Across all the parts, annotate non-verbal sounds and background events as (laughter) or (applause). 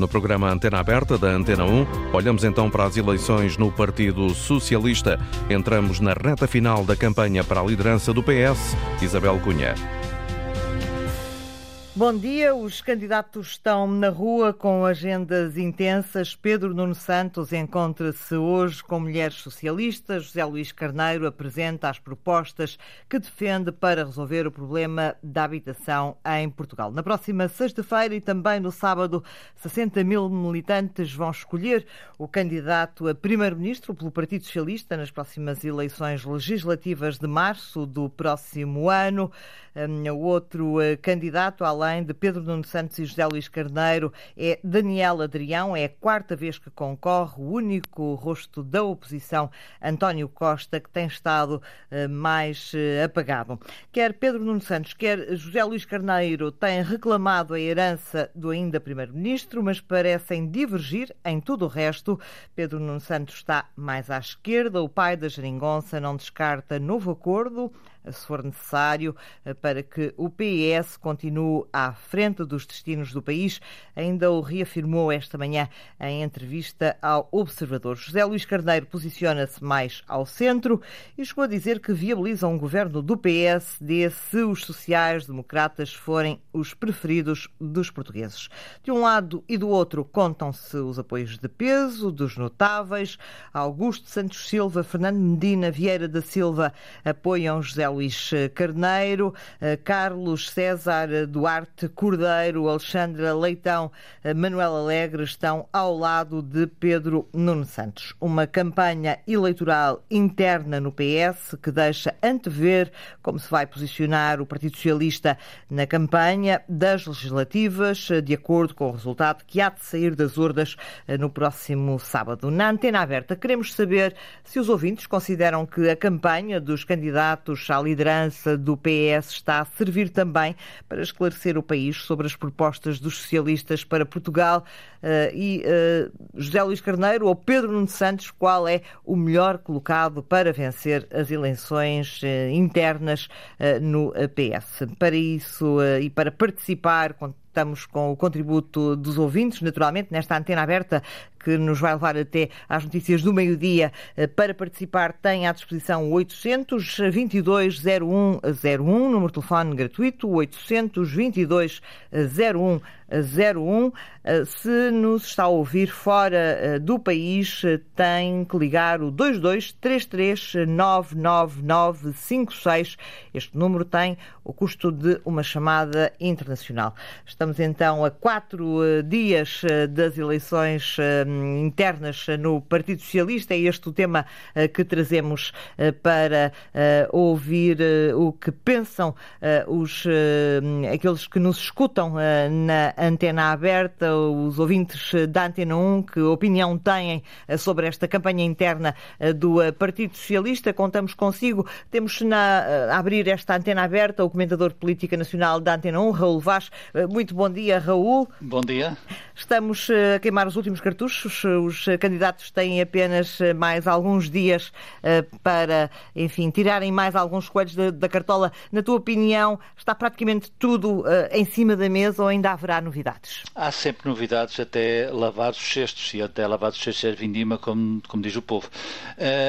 No programa Antena Aberta da Antena 1, olhamos então para as eleições no Partido Socialista. Entramos na reta final da campanha para a liderança do PS. Isabel Cunha. Bom dia. Os candidatos estão na rua com agendas intensas. Pedro Nuno Santos encontra-se hoje com mulheres socialistas. José Luís Carneiro apresenta as propostas que defende para resolver o problema da habitação em Portugal. Na próxima sexta-feira e também no sábado, 60 mil militantes vão escolher o candidato a primeiro-ministro pelo Partido Socialista nas próximas eleições legislativas de março do próximo ano. O outro eh, candidato, além de Pedro Nuno Santos e José Luís Carneiro, é Daniel Adrião. É a quarta vez que concorre, o único rosto da oposição, António Costa, que tem estado eh, mais eh, apagado. Quer Pedro Nuno Santos, quer José Luís Carneiro têm reclamado a herança do ainda Primeiro-Ministro, mas parecem divergir em tudo o resto. Pedro Nuno Santos está mais à esquerda, o pai da Geringonça não descarta novo acordo se for necessário, eh, para que o PS continue à frente dos destinos do país. Ainda o reafirmou esta manhã em entrevista ao Observador. José Luís Carneiro posiciona-se mais ao centro e chegou a dizer que viabiliza um governo do PSD se os sociais-democratas forem os preferidos dos portugueses. De um lado e do outro contam-se os apoios de peso dos notáveis. Augusto Santos Silva, Fernando Medina, Vieira da Silva apoiam José Luís Carneiro, eh, Carlos César Duarte Cordeiro, Alexandra Leitão, eh, Manuel Alegre estão ao lado de Pedro Nuno Santos. Uma campanha eleitoral interna no PS que deixa antever como se vai posicionar o Partido Socialista na campanha das legislativas, eh, de acordo com o resultado que há de sair das urnas no próximo sábado. Na antena aberta, queremos saber se os ouvintes consideram que a campanha dos candidatos à liderança do PS está a servir também para esclarecer o país sobre as propostas dos socialistas para Portugal uh, e uh, José Luís Carneiro ou Pedro Nuno Santos, qual é o melhor colocado para vencer as eleições uh, internas no PS. Para isso e para participar, Estamos com o contributo dos ouvintes, naturalmente, nesta antena aberta que nos vai levar até às notícias do meio-dia. Eh, para participar, tem à disposição 822 0101, número de telefone gratuito, 822 0101. 01. Se nos está a ouvir fora eh, do país, tem que ligar o 2233999956. Este número tem o custo de uma chamada internacional. Estamos então a quatro eh, dias das eleições internas no Partido Socialista. É este o tema eh, que trazemos eh, para eh, ouvir o que pensam os, aqueles que nos escutam na antena aberta, os ouvintes da Antena 1, que opinião têm sobre esta campanha interna do Partido Socialista. Contamos consigo. Temos na, a abrir esta antena aberta o comentador de política nacional da Antena 1, Raul Vaz. Muito bom dia, Raul. Bom dia. Estamos a queimar os últimos cartuchos os candidatos têm apenas eh, mais alguns dias eh, para, enfim, tirarem mais alguns coelhos da, cartola. Na tua opinião, está praticamente tudo eh, em cima da mesa ou ainda haverá novidades? Há sempre novidades, até lavar os cestos e até lavar os cestos é vindima, como, como diz o povo.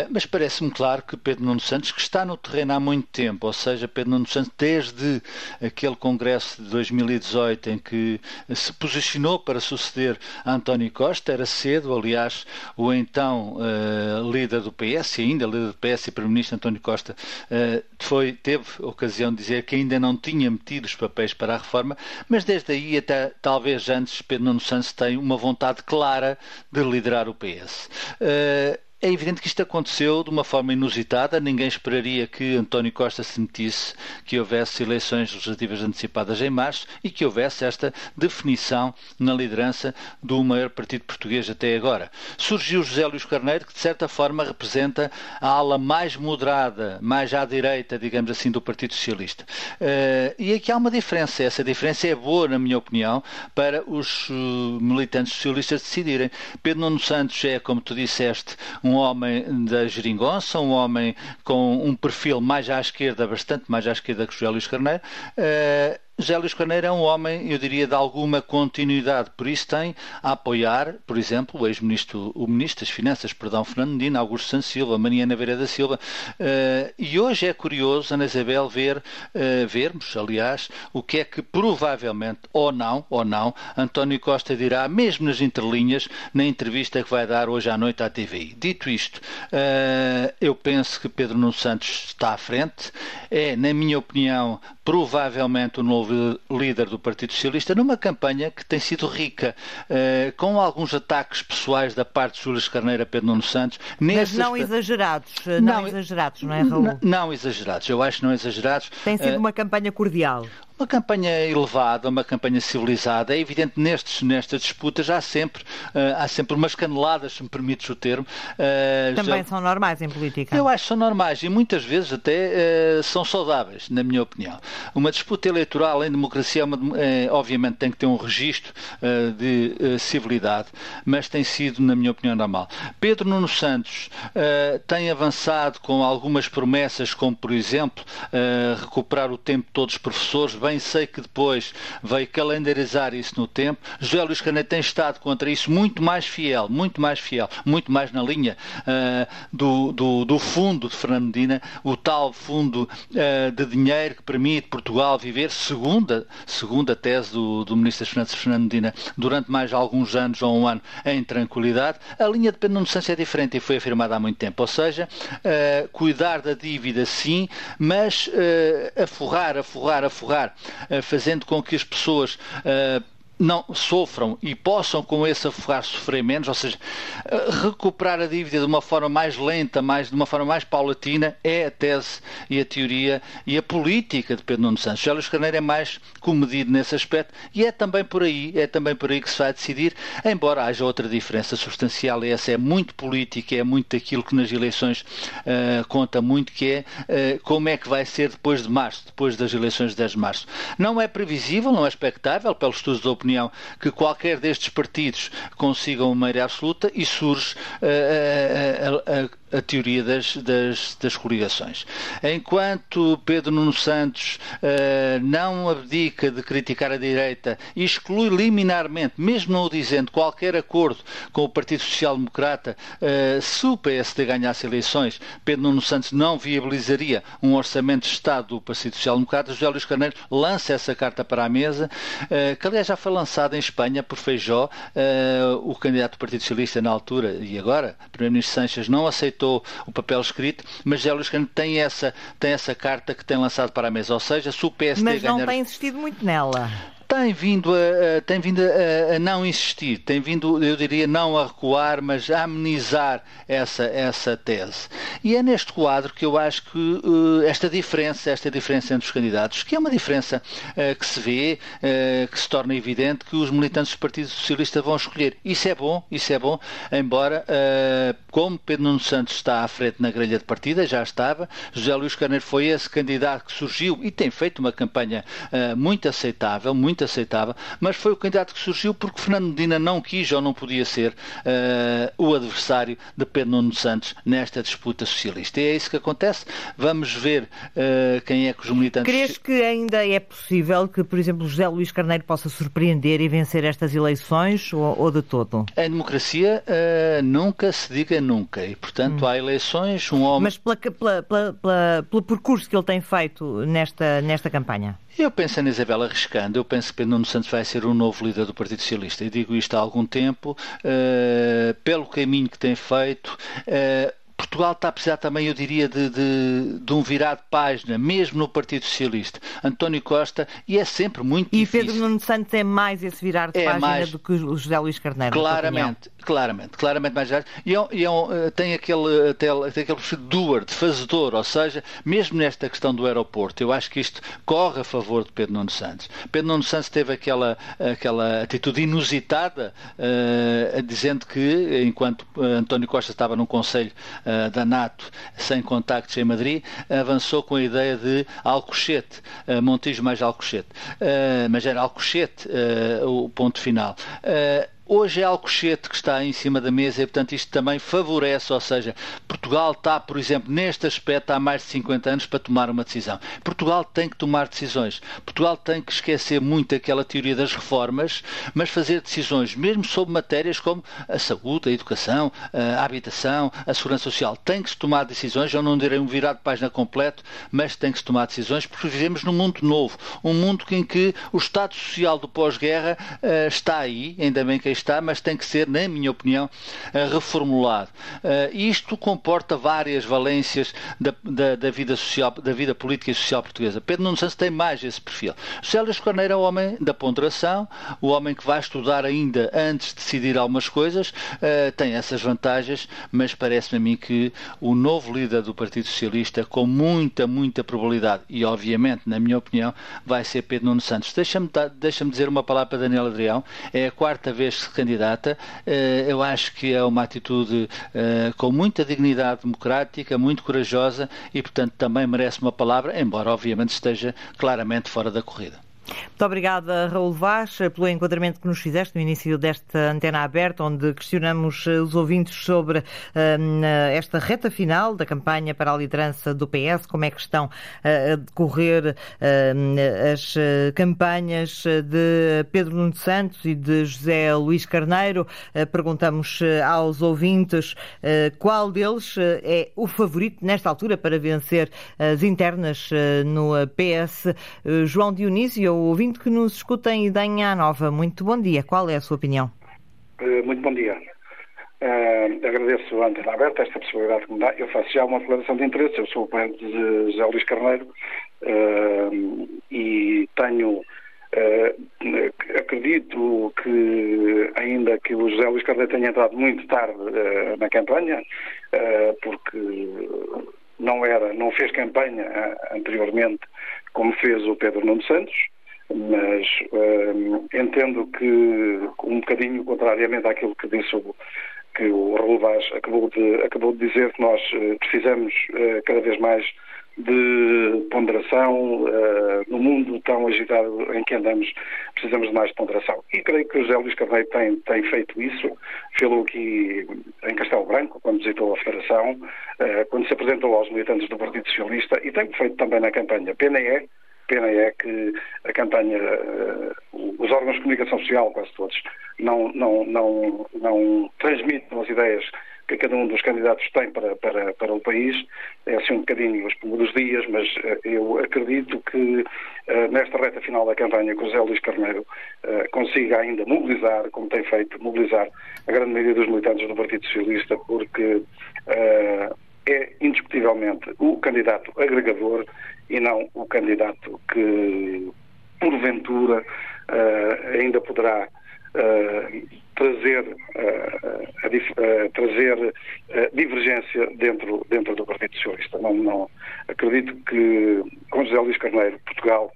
Mas parece-me claro que Pedro Nuno Santos, que está no terreno há muito tempo, ou seja, Pedro Nuno Santos, desde aquele congresso de 2018 em que se posicionou para suceder a António Costa, era cedo, aliás, o então uh, líder do PS, ainda líder do PS e Primeiro-Ministro António Costa, uh, foi, teve ocasião de dizer que ainda não tinha metido os papéis para a reforma, mas desde aí até talvez antes Pedro Nuno Santos tem uma vontade clara de liderar o PS. Uh, eh, é evidente que isto aconteceu de uma forma inusitada. Ninguém esperaria que António Costa sentisse que houvesse eleições legislativas antecipadas em março e que houvesse esta definição na liderança do maior partido português até agora. Surgiu José Luís Carneiro, que de certa forma representa a ala mais moderada, mais à direita, digamos assim, do Partido Socialista. Uh, e aqui há uma diferença. Essa diferença é boa, na minha opinião, para os uh, militantes socialistas decidirem. Pedro Nuno Santos é, como tu disseste, um um homem da geringonça, um homem com um perfil mais à esquerda, bastante mais à esquerda que José Luís Carneiro, uh, José Luís Carneiro é um homem, eu diria, de alguma continuidade, por isso tem a apoiar, por exemplo, o ex-ministro, o ministro das Finanças, perdão, Fernando Medina, Augusto Santos Silva, Mariana Vera da Silva, uh, e hoje é curioso, Ana Isabel, ver, uh, vermos, aliás, o que é que provavelmente, ou não, ou não, António Costa dirá, mesmo nas entrelinhas, na entrevista que vai dar hoje à noite à TVI. Dito isto, uh, eu penso que Pedro Nuno Santos está à frente, é, na minha opinião, provavelmente o novo líder do Partido Socialista, numa campanha que tem sido rica, eh, com alguns ataques pessoais da parte de Júlio Carneiro a Pedro Nuno Santos. Mas não exagerados, não, não, exagerados, não é, Raul? Não, não exagerados, eu acho não exagerados. Tem sido uh... uma campanha cordial. Uma campanha elevada, uma campanha civilizada. É evidente nestes, nestas disputas há sempre, uh, há sempre umas caneladas, se me permites o termo. Uh, Também já... são normais em política. Eu acho que são normais e muitas vezes até uh, são saudáveis, na minha opinião. Uma disputa eleitoral em democracia, é uma, obviamente, tem que ter um registro de civilidade, mas tem sido, na minha opinião, normal. Pedro Nuno Santos tem avançado com algumas promessas, como, por exemplo, recuperar o tempo de todos os professores, bem sei que depois veio calendarizar isso no tempo. José Luís Caneto tem estado contra isso muito mais fiel, muito mais fiel, muito mais na linha uh, do, do, do, fundo de Fernando Medina, o tal fundo uh, de dinheiro que permite Portugal viver, segundo a, tese do, do Ministro das Finanças Fernando Medina, durante mais alguns anos ou um ano em tranquilidade. A linha de Pedro Santos é diferente e foi afirmada há muito tempo, ou seja, uh, cuidar da dívida sim, mas aforrar, aforrar, aforrar fazendo com que as pessoas eh, não sofram e possam com esse afogar sofrer menos, ou seja, eh, recuperar a dívida de uma forma mais lenta, mais, de uma forma mais paulatina, é a tese e a teoria e a política de Pedro Nuno Santos. Luís Carneiro é mais comedido nesse aspecto e é também por aí, é também por aí que se vai decidir, embora haja outra diferença substancial, e essa é muito política, é muito aquilo que nas eleições uh, conta muito, que é uh, como é que vai ser depois de março, depois das eleições de 10 de março. Não é previsível, não é expectável, pelos estudos de opinião opinião que qualquer destes partidos consigam uma maioria absoluta e surge uh, a, a, a a teoria das, das, das coligações. Enquanto Pedro Nuno Santos uh, não abdica de criticar a direita e exclui liminarmente, mesmo não o dizendo, qualquer acordo com o Partido Social Democrata, uh, se o PSD ganhasse eleições, Pedro Nuno Santos não viabilizaria um orçamento de Estado do Partido Social Democrata, José Luís Carneiro lança essa carta para a mesa, uh, que aliás já foi lançada em Espanha por Feijó, o candidato do Partido Socialista na altura e agora, Primeiro-Ministro Sanches, não aceitou aceitou o papel escrito, mas José Luís Carneiro tem essa, tem essa carta que tem lançado para a mesa. Ou seja, se o PSD Mas não tem insistido muito nela tem vindo, a, tem vindo a, a, não insistir, tem vindo, eu diria, não a recuar, mas a amenizar essa, essa tese. E é neste quadro que eu acho que uh, esta diferença, esta diferença entre os candidatos, que é uma diferença uh, que se vê, uh, que se torna evidente que os militantes do Partido Socialista vão escolher. Isso é bom, isso é bom, embora, como Pedro Nuno Santos está à frente na grelha de partida, já estava, José Luís Carneiro foi esse candidato que surgiu e tem feito uma campanha muito aceitável, muito muito aceitável, mas foi o candidato que surgiu porque Fernando Medina não quis ou não podia ser uh, o adversário de Pedro Nuno Santos nesta disputa socialista. E é isso que acontece. Vamos ver uh, quem é que os militantes. Crees que ainda é possível que, por exemplo, José Luís Carneiro possa surpreender e vencer estas eleições ou, ou de todo? Em democracia uh, nunca se diga nunca e, portanto, hum. há eleições, um homem. Mas pela, pela, pela, pelo percurso que ele tem feito nesta, nesta campanha? Eu penso em Isabela arriscando, eu penso que Pedro Nuno Santos vai ser o novo líder do Partido Socialista. E digo isto há algum tempo, uh, pelo caminho que tem feito. Uh, Portugal está a precisar também, eu diria, de, de, de, um virar de página, mesmo no Partido Socialista. António Costa, e é sempre muito e difícil. E Pedro Nuno Santos é mais esse virar de é página mais... do que o José Luís Carneiro. Claramente, claramente, claramente mais velho. E, é, e é eh, tem aquele, tem, tem aquele doer, de fazedor, ou seja, mesmo nesta questão do aeroporto, eu acho que isto corre a favor de Pedro Nuno Santos. Pedro Nuno Santos teve aquela, aquela atitude inusitada, uh, dizendo que, enquanto António Costa estava num conselho uh, uh, da NATO sem contactos em Madrid, avançou com a ideia de Alcochete, uh, Montijo mais Alcochete. Uh, mas era Alcochete o ponto final hoje é Alcochete que está em cima da mesa e, portanto, isto também favorece, ou seja, Portugal está, por exemplo, neste aspecto há mais de 50 anos para tomar uma decisão. Portugal tem que tomar decisões. Portugal tem que esquecer muito aquela teoria das reformas, mas fazer decisões, mesmo sobre matérias como a saúde, a educação, a habitação, a segurança social. Tem que se tomar decisões, eu não direi um virado de página completo, mas tem que se tomar decisões porque vivemos num mundo novo, um mundo em que o Estado Social do pós-guerra uh, está aí, ainda bem que aí está, mas tem que ser, na minha opinião, uh, reformulado. Uh, isto comporta várias valências da, da, da, vida social, da vida política e social portuguesa. Pedro Nuno Santos tem mais esse perfil. Célias Corneiro é o homem da ponderação, o homem que vai estudar ainda antes de decidir algumas coisas, tem essas vantagens, mas parece-me a mim que o novo líder do Partido Socialista, com muita, muita probabilidade, e obviamente, na minha opinião, vai ser Pedro Nuno Santos. Deixa-me deixa dizer uma palavra para Daniel Adrião, é a quarta vez candidata, eh, eu acho que é uma atitude eh, com muita dignidade democrática, muito corajosa e, portanto, também merece uma palavra, embora obviamente esteja claramente fora da corrida. Muito obrigada, Raul Vaz, pelo enquadramento que nos fizeste no início desta antena aberta, onde questionamos eh, os ouvintes sobre uh, esta reta final da campanha para a liderança do PS, como é que estão uh, a decorrer uh, as campanhas de Pedro Nuno Santos e de José Luís Carneiro. Perguntamos aos ouvintes qual deles é o favorito nesta altura para vencer as internas no PS. João Dionísio, o ouvinte que nos escuta em Idanha Nova. Muito bom dia. Qual é a sua opinião? Uh, muito bom dia. Uh, agradeço a antena aberta esta possibilidade que me dá. Eu faço já uma declaração de interesse. Eu sou o pai de José Luís Carneiro uh, e tenho. acredito que, ainda que o José Luís Carneiro tenha entrado muito tarde na campanha, porque não era, não fez campanha anteriormente como fez o Pedro Nuno Santos, mas uh, entendo que, um bocadinho contrariamente àquilo que disse o, que o Raul Vaz acabou de, acabou de dizer, que nós uh, precisamos uh, cada vez mais de ponderação no mundo tão agitado em que andamos, precisamos de mais ponderação. E creio que o José Luís Carneiro tem, tem feito isso, fez-lo aqui em Castelo Branco, quando visitou a Federação, quando se apresentou aos militantes do Partido Socialista e tem feito também na campanha PNE, pena é que a campanha, uh, os órgãos de comunicação social, quase todos, não, não, não, não transmitem as ideias que cada um dos candidatos tem para, para, para o país. É assim um bocadinho os primeiros dias, mas uh, eu acredito que uh, nesta reta final da campanha que o José Luís Carneiro uh, consiga ainda mobilizar, como tem feito, mobilizar a grande maioria dos militantes do Partido Socialista, porque é indiscutivelmente o candidato agregador e não o candidato que, porventura, uh, ainda poderá uh, trazer, uh, trazer divergência dentro, dentro do Partido Socialista. Não, não, acredito que com José Luís Carneiro, Portugal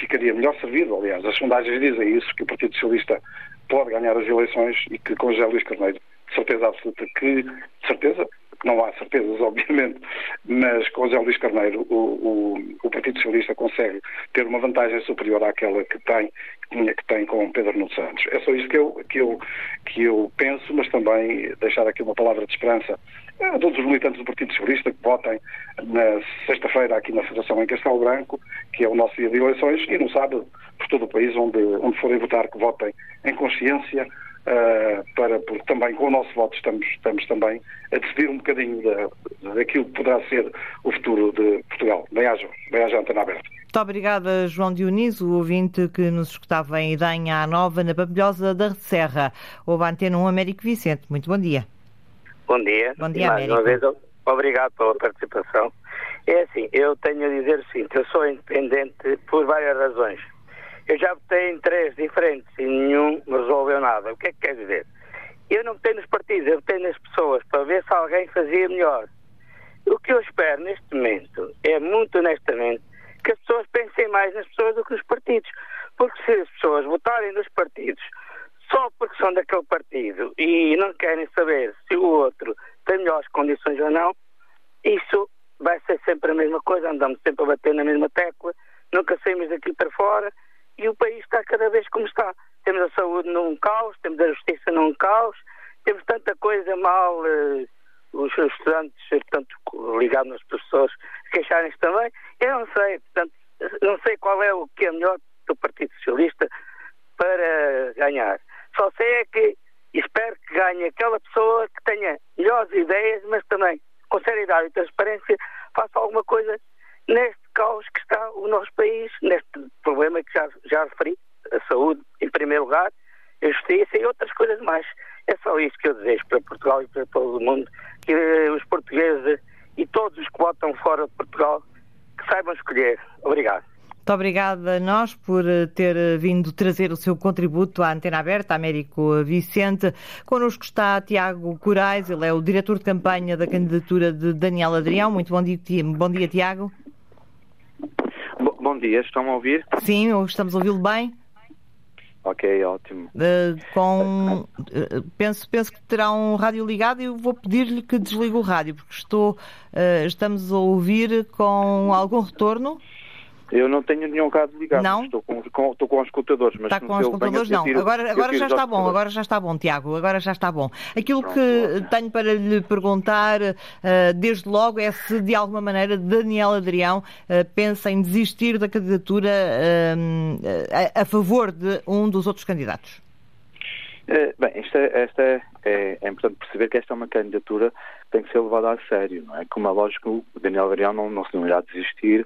ficaria melhor servido. Aliás, as sondagens dizem isso, que o Partido Socialista pode ganhar as eleições e que com José Luís Carneiro, certeza absoluta que, certeza, não há certezas, (laughs) obviamente, mas com José Luís Carneiro o, o, o, Partido Socialista consegue ter uma vantagem superior àquela que tem, que, tinha, que tem com Pedro Nuno Santos. É só isso que eu, que, eu, que eu penso, mas também deixar aqui uma palavra de esperança a todos os militantes do Partido Socialista que votem na sexta-feira aqui na Federação em Castelo Branco, que é o nosso dia de eleições, e no sábado por todo o país, onde, onde forem votar, que votem em consciência, Uh, para, porque também com o nosso voto estamos, estamos também a decidir um bocadinho da, daquilo que poderá ser o futuro de Portugal. Bem-aja, bem-aja antena aberta. Muito obrigada, João Dionísio, o ouvinte que nos escutava em Idanha Nova, na Pampilhosa da Serra. Houve a Antena 1 Américo Vicente. Muito bom dia. Bom dia. Bom dia, Mais Américo. uma vez, obrigado pela participação. É assim, eu tenho a dizer o seguinte, eu sou independente por várias razões. Eu já votei em três diferentes e nenhum resolveu nada. O que é que quer dizer? Eu não votei nos partidos, eu votei nas pessoas para ver se alguém fazia melhor. O que eu espero neste momento é, muito honestamente, que as pessoas pensem mais nas pessoas do que nos partidos. Porque se as pessoas votarem nos partidos só porque são daquele partido e não querem saber se o outro tem melhores condições ou não, isso vai ser sempre a mesma coisa, andamos sempre a bater na mesma tecla, nunca saímos daqui para fora e o país está cada vez como está. temos a saúde num caos, temos a justiça num caos, temos tanta coisa mal, uh, os estudantes, portanto, ligados nas pessoas, queixarem-se também. Eu não sei, portanto, não sei qual é o que é melhor do Partido Socialista para ganhar. Só sei é que espero que ganhe aquela pessoa que tenha melhores ideias, mas também com seriedade e transparência faça alguma coisa neste caos que está o nosso país, neste problema que já, já referi, a saúde em primeiro lugar, a justiça e outras coisas mais. É só isso que eu desejo para Portugal e para todo o mundo, que os portugueses e todos os que votam fora de Portugal que saibam escolher. Obrigado. Muito obrigada a nós por eh, ter eh, vindo trazer o seu contributo à Antena Aberta, Américo Vicente. Connosco está Tiago Corais, ele é o diretor de campanha da candidatura de Daniel Adrião. Muito bom dia, bom dia Tiago. Bom dia, estão a ouvir? Sim, estamos a ouvi-lo bem. Ok, ótimo. Uh, com, uh, penso, penso que terá um rádio ligado e eu vou pedir-lhe que desligue o rádio, porque estou, uh, estamos a ouvir com algum retorno. Eu não tenho nenhum rádio ligado. Não? Estou com, com, estou com os escutadores. Mas está com os escutadores, não. Agora, agora já está bom, agora já está bom, Tiago, agora já está bom. Aquilo Pronto, que tenho para lhe perguntar, uh, desde logo, é se de alguma maneira Daniel Adrião uh, pensa em desistir da candidatura uh, a, a, favor de um dos outros candidatos. Bem, esta, esta é, é, importante perceber que esta é uma candidatura que tem que ser levada a sério, não é? Como é lógico, o Daniel Adrião não, não se não irá desistir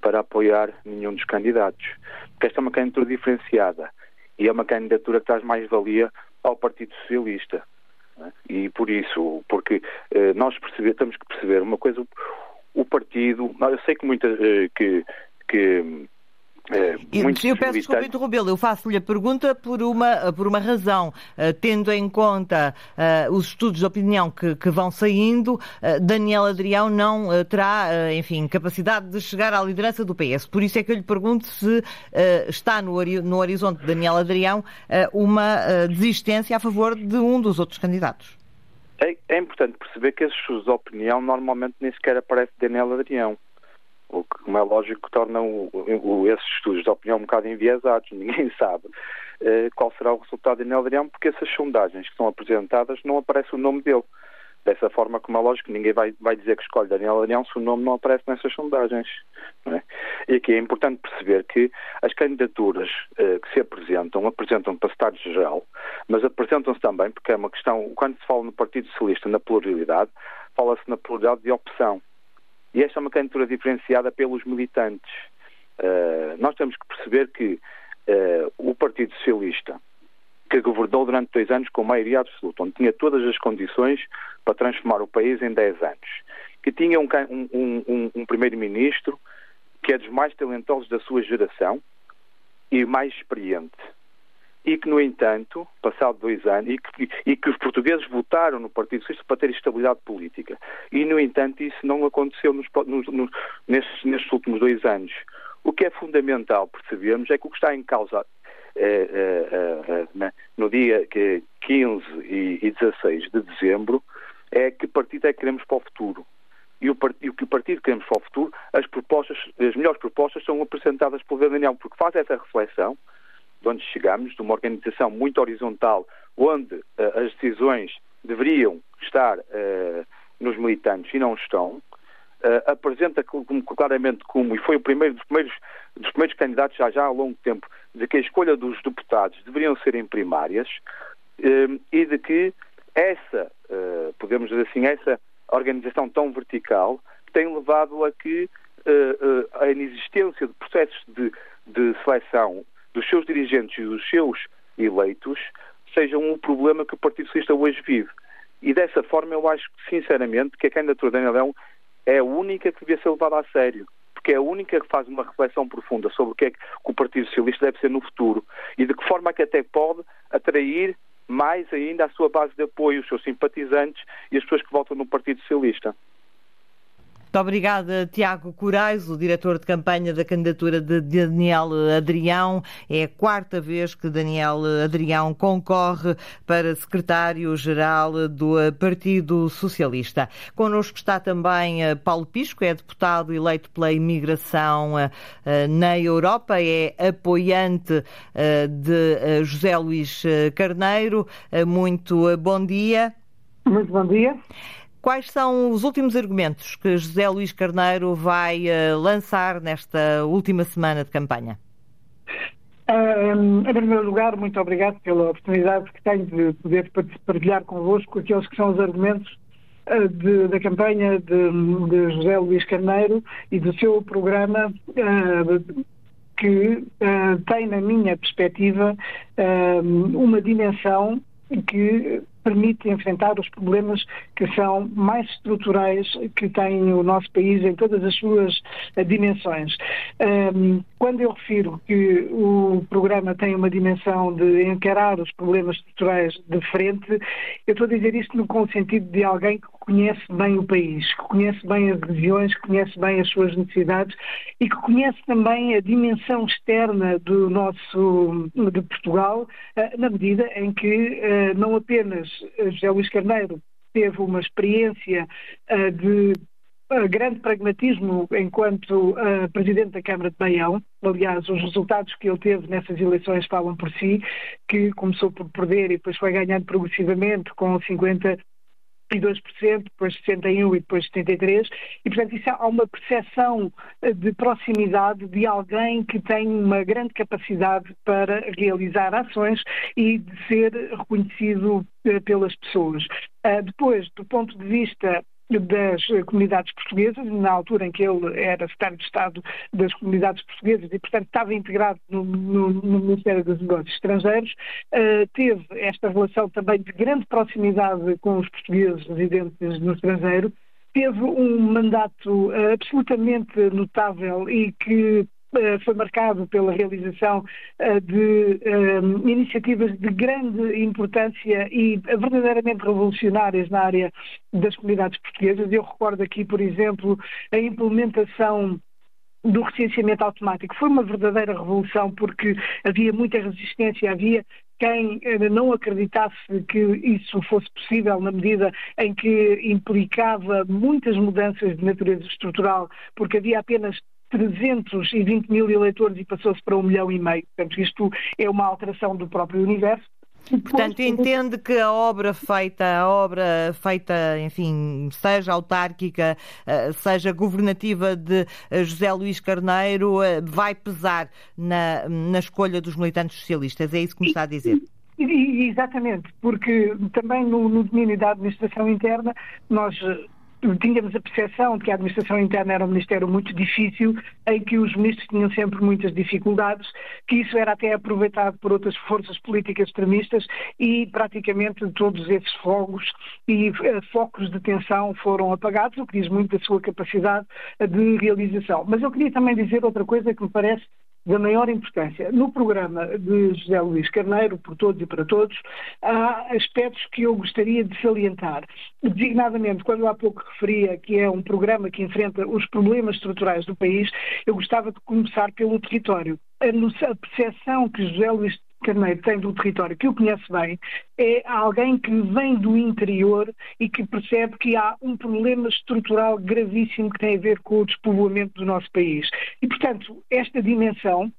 para apoiar nenhum dos candidatos. Porque esta é uma candidatura diferenciada e é uma candidatura que traz mais valia ao Partido Socialista. É? E por isso, porque eh, nós perceber, temos que perceber uma coisa, o partido, eu sei que muitas eh, que, que é, eu peço desculpa interrompê-lo. Eu faço-lhe a pergunta por uma, por uma razão. Uh, tendo em conta uh, os estudos de opinião que, que vão saindo, uh, Daniel Adrião não terá, enfim, capacidade de chegar à liderança do PS. Por isso é que eu lhe pergunto se está no, no, horizonte de Daniel Adrião uma desistência a favor de um dos outros candidatos. É, é importante perceber que esses estudos de opinião normalmente nem sequer aparece Daniel Adrião o que, como é lógico, torna o, o, esses estudos de opinião um bocado enviesados. (laughs) Ninguém sabe uh, qual será o resultado de Daniel porque essas sondagens que são apresentadas não aparece o nome dele. Dessa forma, como é lógico, ninguém vai, vai dizer que escolhe Daniel Adrião se o nome não aparece nessas sondagens. É? E aqui é importante perceber que as candidaturas uh, que se apresentam, apresentam para Estado-Geral, mas apresentam-se também, porque é uma questão, quando se fala no Partido Socialista, na pluralidade, fala-se na pluralidade de opção. E esta é uma candidatura diferenciada pelos militantes. Uh, nós temos que perceber que uh, o Partido Socialista, que governou durante dois anos com maioria absoluta, onde tinha todas as condições para transformar o país em dez anos, que tinha um, um, um, um primeiro-ministro que é dos mais talentosos da sua geração e mais experiente, e que, no entanto, passado dois anos, e que, e que, os portugueses votaram no Partido Socialista para ter estabilidade política. E, no entanto, isso não aconteceu nos, nos, nos, nestes, nestes, últimos dois anos. O que é fundamental percebermos é que o que está em causa é, é, é, no dia 15 e, e 16 de dezembro é que partido é que queremos para o futuro. E o, que o partido queremos para o futuro, as propostas, as melhores propostas são apresentadas pelo Daniel, porque faz essa reflexão de onde chegamos, de uma organização muito horizontal, onde uh, as decisões deveriam estar uh, nos militantes e não estão, uh, apresenta claramente como, e foi o primeiro dos primeiros, dos primeiros candidatos já já há longo tempo, de que a escolha dos deputados deveriam ser em primárias e de que essa, podemos dizer assim, essa organização tão vertical tem levado a que a inexistência de processos de, de seleção dos seus dirigentes e dos seus eleitos sejam um problema que o Partido Socialista hoje vive. E dessa forma eu acho, sinceramente, que a candidatura de Daniel Leão é a única que devia ser levada a sério. Porque é a única que faz uma reflexão profunda sobre o que é que o Partido Socialista deve ser no futuro e de que forma é que até pode atrair mais ainda a sua base de apoio, os seus simpatizantes e as pessoas que votam no Partido Socialista. Muito obrigada, Tiago Corais, o diretor de campanha da candidatura de Daniel Adrião. É a quarta vez que Daniel Adrião concorre para secretário-geral do Partido Socialista. Connosco está também eh, Paulo Pisco, é deputado eleito pela imigração eh, eh, na Europa, é apoiante de José Luís Carneiro. Muito bom dia. Muito bom dia. Quais são os últimos argumentos que José Luís Carneiro vai uh, lançar nesta última semana de campanha? Uh, em primeiro lugar, muito obrigado pela oportunidade que tenho de poder partilhar convosco aqueles que são os argumentos uh, de, da campanha de, de, José Luís Carneiro e do seu programa que tem, na minha perspectiva, uma dimensão que permite enfrentar os problemas que são mais estruturais que tem o nosso país em todas as suas uh, dimensões. Um, quando eu refiro que o programa tem uma dimensão de encarar os problemas estruturais de frente, eu estou a dizer isto com o sentido de alguém que conhece bem o país, que conhece bem as regiões, que conhece bem as suas necessidades e que conhece também a dimensão externa do nosso de Portugal, uh, na medida em que uh, não apenas José Luís Carneiro teve uma experiência uh, de uh, grande pragmatismo enquanto uh, Presidente da Câmara de Baião. Aliás, os resultados que ele teve nessas eleições falam por si, que começou por perder e depois foi ganhando progressivamente com 50 2%, depois 61% e depois 73%, e portanto isso há uma percepção eh, de proximidade de alguém que tem uma grande capacidade para realizar ações e de ser reconhecido eh, pelas pessoas. Eh, depois, do ponto de vista das comunidades portuguesas, na altura em que ele era secretário de Estado das comunidades portuguesas e, portanto, estava integrado no, no, no Ministério dos Negócios Estrangeiros, uh, teve esta relação também de grande proximidade com os portugueses residentes no estrangeiro, teve um mandato uh, absolutamente notável e que eh, foi marcado pela realização eh, de eh, iniciativas de grande importância e verdadeiramente revolucionárias na área das comunidades portuguesas. Eu recordo aqui, por exemplo, a implementação do recenseamento automático. Foi uma verdadeira revolução porque havia muita resistência, havia quem não acreditasse que isso fosse possível na medida em que implicava muitas mudanças de natureza estrutural, porque havia apenas 320 mil eleitores e passou-se para um milhão e meio. Portanto, isto é uma alteração do próprio universo. Portanto, entende que a obra feita, a obra feita, enfim, seja autárquica, eh, seja governativa de eh, José Luís Carneiro, eh, vai pesar na, na escolha dos militantes socialistas. É isso que me está a dizer? Exatamente, porque também no, no domínio da administração interna nós tínhamos a percepção de que a administração interna era um ministério muito difícil, em que os ministros tinham sempre muitas dificuldades, que isso era até aproveitado por outras forças políticas extremistas e praticamente todos esses fogos e uh, focos de tensão foram apagados, o que diz muito da sua capacidade de realização. Mas eu queria também dizer outra coisa que me parece da maior importância. No programa de José Luís Carneiro, por todos e para todos, há aspectos que eu gostaria de salientar. Designadamente, quando há pouco referia que é um programa que enfrenta os problemas estruturais do país, eu gostava de começar pelo território. A percepção que José Luís Carneiro tem do território, que eu conheço bem, é alguém que vem do interior e que percebe que há um problema estrutural gravíssimo que tem a ver com o despovoamento do nosso país. E, portanto, esta dimensão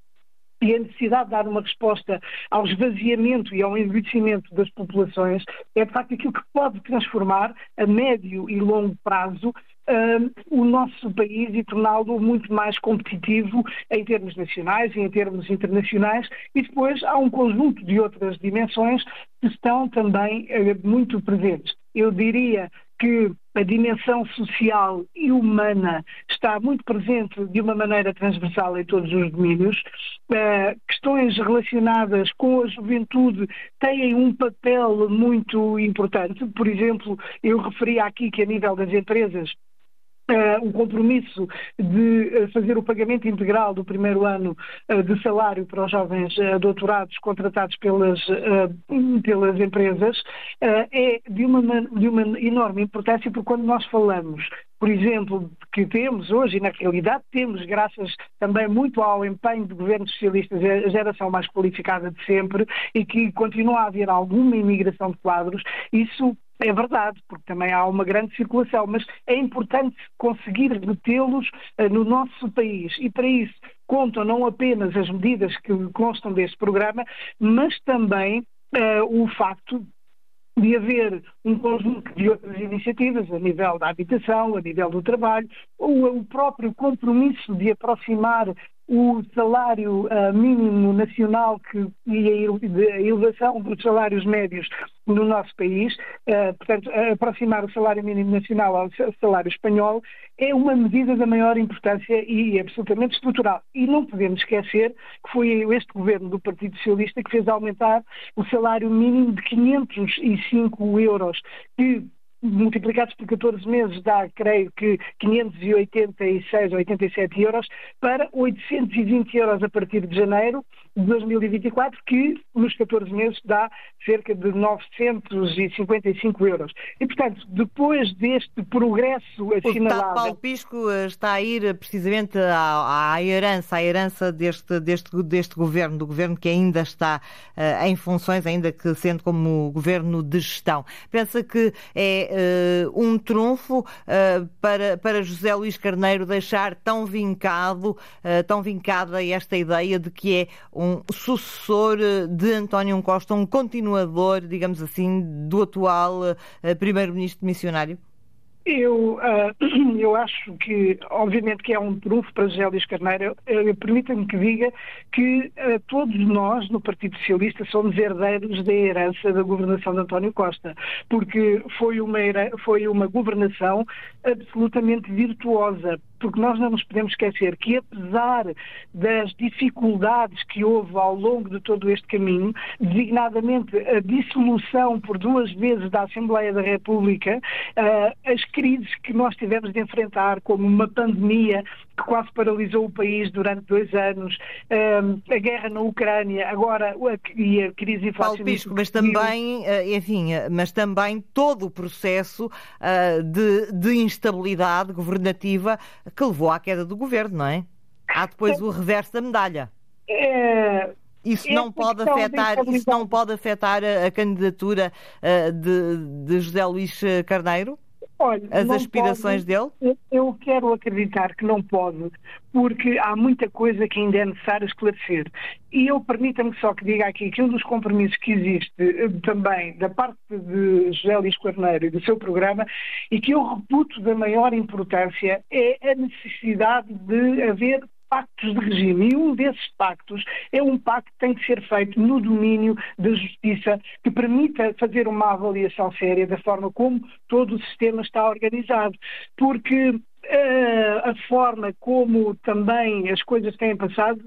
e a necessidade de dar uma resposta ao esvaziamento e ao envelhecimento das populações é de facto aquilo que pode transformar a médio e longo prazo o nosso país e torná-lo muito mais competitivo em termos nacionais e em termos internacionais. E depois há um conjunto de outras dimensões que estão também uh, muito presentes. Eu diria que a dimensão social e humana está muito presente de uma maneira transversal em todos os domínios. Uh, questões relacionadas com a juventude têm um papel muito importante. Por exemplo, eu referi aqui que a nível das empresas uh, o compromisso de uh, fazer o pagamento integral do primeiro ano uh, de salário para os jovens doutorados contratados pelas, pelas empresas é de uma, de uma enorme importância, porque quando nós falamos por exemplo, que temos hoje, e na realidade temos, graças também muito ao empenho do governo socialista, a geração mais qualificada de sempre, e que continua a haver alguma imigração de quadros, isso é verdade, porque também há uma grande circulação, mas é importante conseguir retê-los uh, no nosso país. E para isso contam não apenas as medidas que constam deste programa, mas também uh, o facto de haver um conjunto de outras iniciativas a nível da habitação, a nível do trabalho, ou o próprio compromisso de aproximar o salário uh, mínimo nacional que, e a, elevação dos salários médios no nosso país, uh, portanto, aproximar o salário mínimo nacional ao salário espanhol, é uma medida da maior importância e absolutamente estrutural. E não podemos esquecer que foi este governo do Partido Socialista que fez aumentar o salário mínimo de 505 euros, que multiplicados por 14 meses dá, creio que, 586 ou 87 euros para 820 euros a partir de janeiro de 2024, que nos 14 meses dá cerca de 955 euros. E, portanto, depois deste progresso assinalado... O Paulo Pisco está a ir precisamente à, à herança, à herança deste, deste, deste governo, do governo que ainda está uh, em funções, ainda que sendo como governo de gestão. Pensa que é uh, um trunfo uh, para, para José Luís Carneiro deixar tão vincado, tão vincada esta ideia de que é um sucessor de António Costa, um continuador, digamos assim, do atual uh, primeiro-ministro missionário? Eu, uh, (clears throat) eu acho que, obviamente, que é um trunfo para José Luís Carneiro. Permita-me que diga que uh, todos nós, no Partido Socialista, somos herdeiros da herança da governação de António Costa, porque foi uma, foi uma governação absolutamente virtuosa, porque nós não nos podemos esquecer que, apesar das dificuldades que houve ao longo de todo este caminho, designadamente a dissolução por duas vezes da Assembleia da República, uh, as crises que nós tivemos de enfrentar, como uma pandemia que quase paralisou o país durante dois anos, uh, a guerra na Ucrânia, agora e a crise inflacionista. mas também, eh, enfim, mas também todo o processo de, de instabilidade governativa que levou à queda do governo, não é? Há depois o reverso da medalha. É, isso não, pode afetar, isso não pode afetar a, a candidatura uh, de, de, José Luís Carneiro? Olha, As aspirações pode, dele? Eu quero acreditar que não pode, porque há muita coisa que ainda é necessário esclarecer. E eu permita-me só que diga aqui que um dos compromissos que existe eh, também da parte de José Luís Carneiro e do seu programa e que eu reputo da maior importância é a necessidade de haver pactos de regime. E um desses pactos é um pacto que tem que ser feito no domínio da justiça, que permita fazer uma avaliação séria da forma como todo o sistema está organizado. Porque uh, a forma como também as coisas têm passado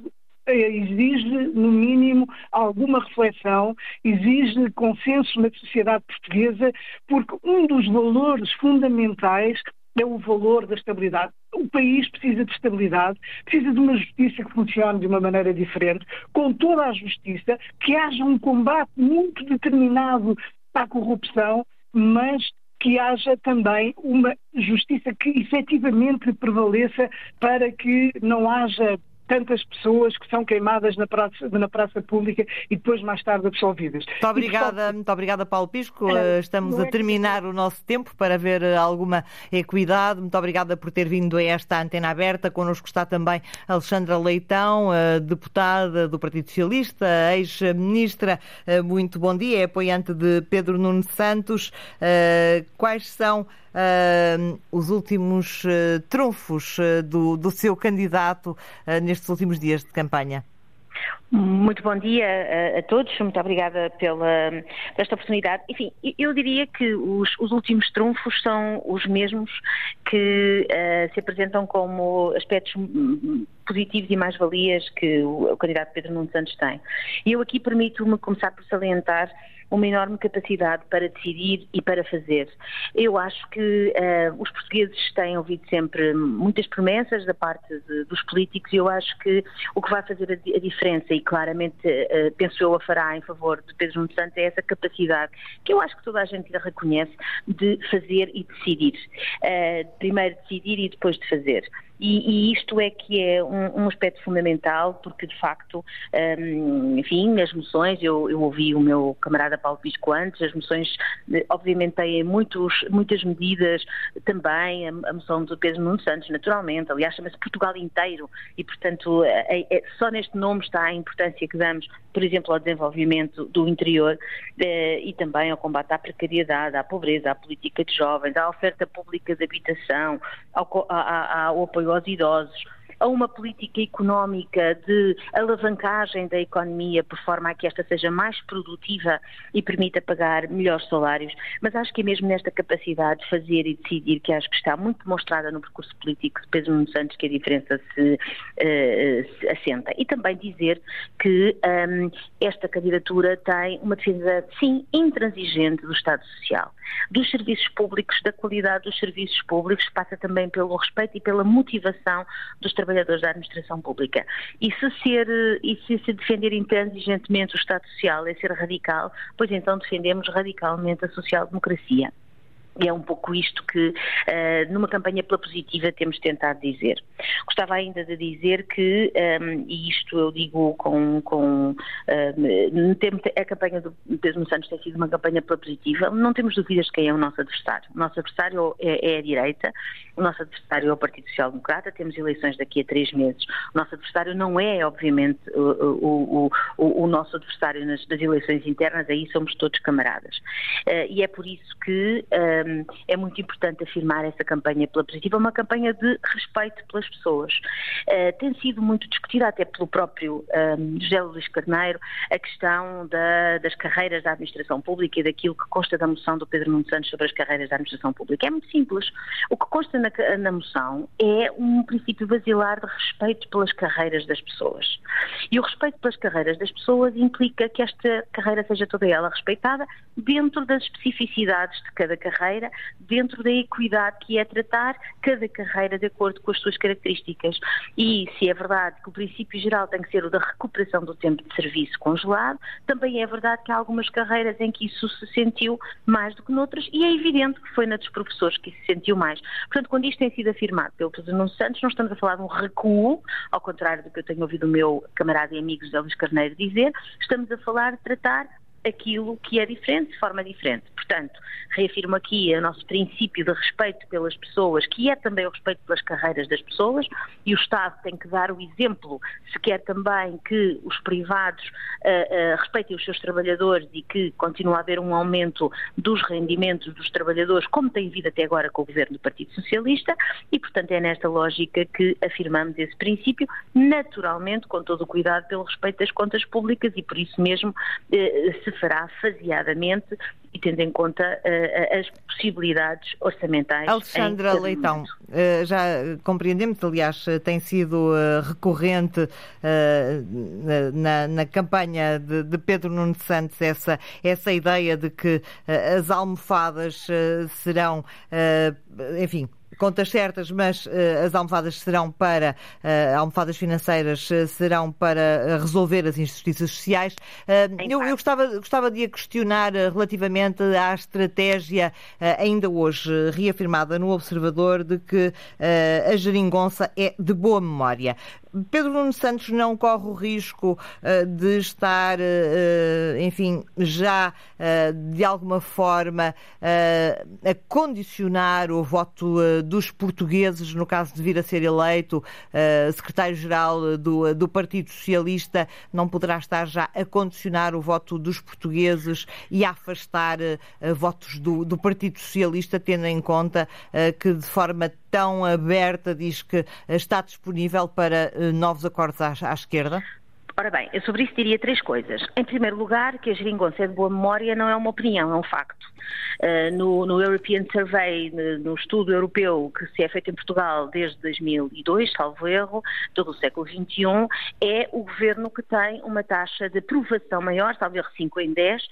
eh, exige, no mínimo, alguma reflexão, exige consenso na sociedade portuguesa, porque um dos valores fundamentais é o valor da estabilidade. O país precisa de estabilidade, precisa de uma justiça que funcione de uma maneira diferente, com toda a justiça, que haja um combate muito determinado à corrupção, mas que haja também uma justiça que efetivamente prevaleça para que não haja tantas pessoas que são queimadas na praça, na praça pública e depois mais tarde absolvidas. Muito obrigada, muito obrigada Paulo Pisco. É, Estamos a é terminar o nosso tempo para ver alguma equidade. Muito obrigada por ter vindo a esta antena aberta. Connosco está também Alexandra Leitão, deputada do Partido Socialista, ex-ministra. Muito bom dia, é apoiante de Pedro Nuno Santos. Quais são uh, os últimos uh, trunfos uh, do, do, seu candidato nestes últimos dias de campanha? Muito bom dia a, todos, muito obrigada pela, esta oportunidade. Enfim, eu diria que os, os últimos trunfos são os mesmos que uh, se apresentam como aspectos positivos e mais-valias que o, o candidato Pedro Nuno Santos tem. E eu aqui permito-me começar por salientar uma enorme capacidade para decidir e para fazer. Eu acho que uh, os portugueses têm ouvido sempre muitas promessas da parte de, dos políticos e eu acho que o que vai fazer a, a diferença e claramente uh, penso eu a fará em favor de Pedro Nuno Santos é essa capacidade que eu acho que toda a gente reconhece de fazer e decidir. Uh, primeiro decidir e depois de fazer. E, e, isto é que é um, um, aspecto fundamental, porque de facto, um, enfim, as moções, eu, eu, ouvi o meu camarada Paulo Pisco antes, as moções eh, obviamente têm muitos, muitas medidas também, a, a moção do Pedro Nuno Santos, naturalmente, aliás chama-se Portugal inteiro e portanto é, é, só neste nome está a importância que damos, por exemplo, ao desenvolvimento do interior eh, e também ao combate à precariedade, à pobreza, à política de jovens, à oferta pública de habitação, ao, ao apoio aos idosos, a uma política económica de alavancagem da economia por forma a que esta seja mais produtiva e permita pagar melhores salários, mas acho que é mesmo nesta capacidade de fazer e decidir que acho que está muito demonstrada no percurso político de Pedro Nuno Santos que a diferença se, uh, se assenta. E também dizer que um, esta candidatura tem uma defesa, sim, intransigente do Estado Social, dos serviços públicos, da qualidade dos serviços públicos, passa também pelo respeito e pela motivação dos trabalhadores da administração pública. E se, ser, e se, se defender intransigentemente o Estado Social é ser radical, pois então defendemos radicalmente a social-democracia. E é um pouco isto que, uh, numa campanha pela positiva, temos tentado dizer. Gostava ainda de dizer que, ehm, e isto eu digo com. com uh, a campanha do Pedro Santos tem sido uma campanha pela positiva, não temos dúvidas de quem é o nosso adversário. O nosso adversário é, é a direita, o nosso adversário é o Partido Social Democrata, temos eleições daqui a três meses. O nosso adversário não é, obviamente, o, o, o, o nosso adversário nas, nas, eleições internas, aí somos todos camaradas. Uh, e é por isso que é muito importante afirmar essa campanha pela positiva, uma campanha de respeito pelas pessoas. Uh, tem sido muito discutida até pelo próprio um, José Luís Carneiro a questão da, das carreiras da administração pública e daquilo que consta da moção do Pedro Nuno Santos sobre as carreiras da administração pública. É muito simples. O que consta na, na moção é um princípio basilar de respeito pelas carreiras das pessoas. E o respeito pelas carreiras das pessoas implica que esta carreira seja toda ela respeitada dentro das especificidades de cada carreira carreira dentro da equidade que é tratar cada carreira de acordo com as suas características. E se é verdade que o princípio geral tem que ser o da recuperação do tempo de serviço congelado, também é verdade que há algumas carreiras em que isso se sentiu mais do que noutras e é evidente que foi na dos professores que isso se sentiu mais. Portanto, quando isto tem sido afirmado pelo Pedro Nuno Santos, não estamos a falar de um recuo, ao contrário do que eu tenho ouvido o meu camarada e amigo José Luís Carneiro dizer, estamos a falar de tratar aquilo que é diferente de forma diferente. Portanto, reafirmo aqui o nosso princípio de respeito pelas pessoas, que é também o respeito pelas carreiras das pessoas, e o Estado tem que dar o exemplo, se quer também que os privados uh, uh, respeitem os seus trabalhadores e que continue a haver um aumento dos rendimentos dos trabalhadores, como tem vindo até agora com o governo do Partido Socialista, e portanto é nesta lógica que afirmamos esse princípio, naturalmente com todo o cuidado pelo respeito das contas públicas e por isso mesmo uh, se fará faseadamente e tendo em conta uh, as possibilidades orçamentais. Alexandra Leitão, uh, já compreendemos, aliás, tem sido uh, recorrente na, na, campanha de, de, Pedro Nuno Santos essa, essa ideia de que as almofadas serão, enfim, contas certas, mas uh, as almofadas serão para, uh, almofadas financeiras uh, serão para resolver as injustiças sociais. eu, eu gostava, gostava de a questionar relativamente à estratégia, ainda hoje reafirmada no Observador, de que a geringonça é de boa memória. Pedro Nuno Santos não corre o risco uh, de estar, uh, enfim, já de alguma forma a condicionar o voto dos portugueses, no caso de vir a ser eleito secretário-geral do, do Partido Socialista, não poderá estar já a condicionar o voto dos portugueses e a afastar votos do, do Partido Socialista, tendo em conta que de forma tão aberta diz que está disponível para eh, novos acordos à, à esquerda? Ora bem, eu sobre isso diria três coisas. Em primeiro lugar, que a geringonça é de boa memória não é uma opinião, é um facto. no, no, European Survey, no, estudo europeu que se é feito em Portugal desde 2002, salvo erro, todo o século XXI, é o governo que tem uma taxa de aprovação maior, salvo erro 5 em 10,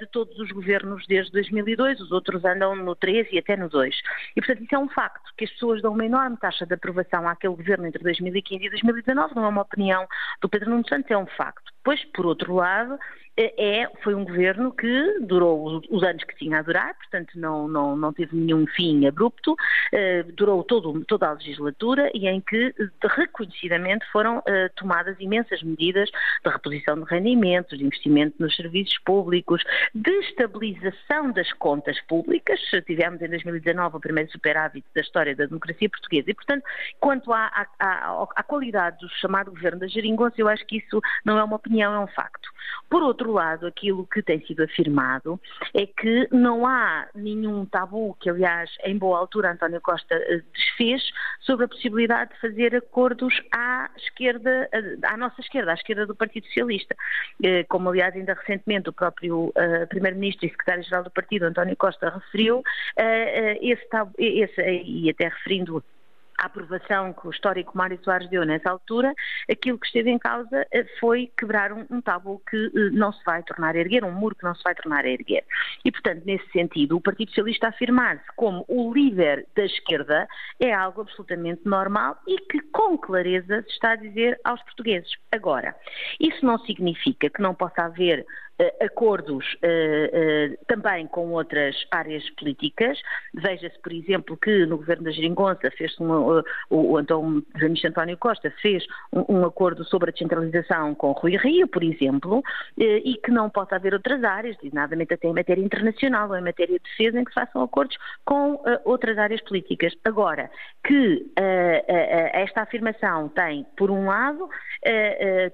de todos os governos desde 2002, os outros andam no 3 e até no 2. E, portanto, isso é um facto, que as pessoas dão uma enorme taxa de aprovação àquele governo entre 2015 e 2019, não é uma opinião do Pedro Nuno Santos, é um facto. Pois, por outro lado, é, foi um governo que durou os, anos que tinha a durar, portanto não, não, não teve nenhum fim abrupto, eh, durou todo, toda a legislatura e em que reconhecidamente foram eh, tomadas imensas medidas de reposição de rendimentos, de investimento nos serviços públicos, de estabilização das contas públicas. Tivemos em 2019 o primeiro superávit da história da democracia portuguesa e, portanto, quanto à, à, à, à qualidade do chamado governo da Geringonça, eu acho que isso não é uma opinião, é um facto. Por outro lado, aquilo que tem sido afirmado é que não há nenhum tabu, que aliás, em boa altura, António Costa eh, desfez, sobre a possibilidade de fazer acordos à esquerda, eh, à nossa esquerda, à esquerda do Partido Socialista. Eh, como aliás, ainda recentemente o próprio Primeiro-Ministro e Secretário-Geral do Partido, António Costa, referiu, esse, tabu, esse e até referindo a aprovação que o histórico Mário Soares deu nessa altura, aquilo que esteve em causa eh, foi quebrar um, um que eh, não se vai tornar a erguer, um muro que não se vai tornar a erguer. E, portanto, nesse sentido, o Partido Socialista afirmar-se como o líder da esquerda é algo absolutamente normal e que, com clareza, se está a dizer aos portugueses. Agora, isso não significa que não possa haver acordos uh, uh, também com outras áreas políticas. Veja-se, por exemplo, que no governo da Geringonça fez um, o, Antônio, ministro António Costa fez um, um, acordo sobre a descentralização com Rui Rio, por exemplo, e que não possa haver outras áreas, designadamente até em matéria internacional ou em matéria de defesa, em que façam acordos com outras áreas políticas. Agora, que esta afirmação tem, por um lado,